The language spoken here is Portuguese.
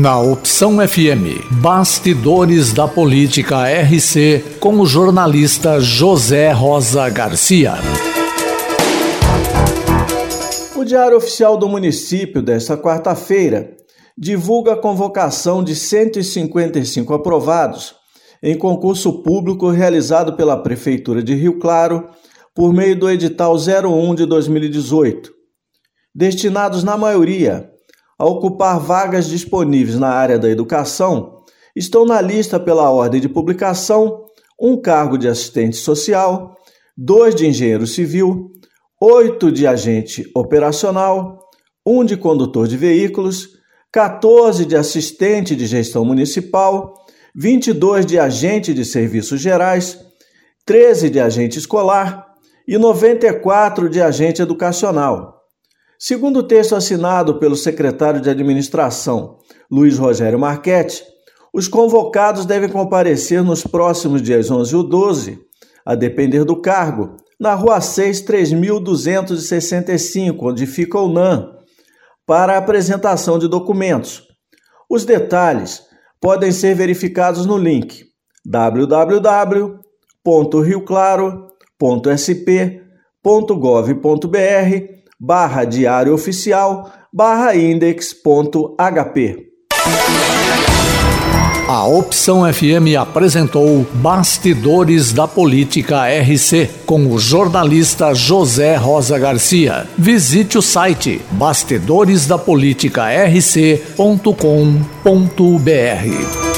Na Opção FM, Bastidores da Política RC, com o jornalista José Rosa Garcia. O Diário Oficial do Município desta quarta-feira divulga a convocação de 155 aprovados em concurso público realizado pela Prefeitura de Rio Claro por meio do edital 01 de 2018, destinados na maioria a ocupar vagas disponíveis na área da educação, estão na lista pela ordem de publicação um cargo de assistente social, dois de engenheiro civil, oito de agente operacional, um de condutor de veículos, 14 de assistente de gestão municipal, 22 de agente de serviços gerais, 13 de agente escolar e 94 de agente educacional. Segundo o texto assinado pelo secretário de Administração, Luiz Rogério Marchetti, os convocados devem comparecer nos próximos dias 11 e 12, a depender do cargo, na Rua 6, 3265, onde fica o NAM, para apresentação de documentos. Os detalhes podem ser verificados no link www.rioclaro.sp.gov.br barra diário oficial barra index.hp. A Opção FM apresentou Bastidores da Política RC com o jornalista José Rosa Garcia. Visite o site bastidoresdapoliticarc.com.br.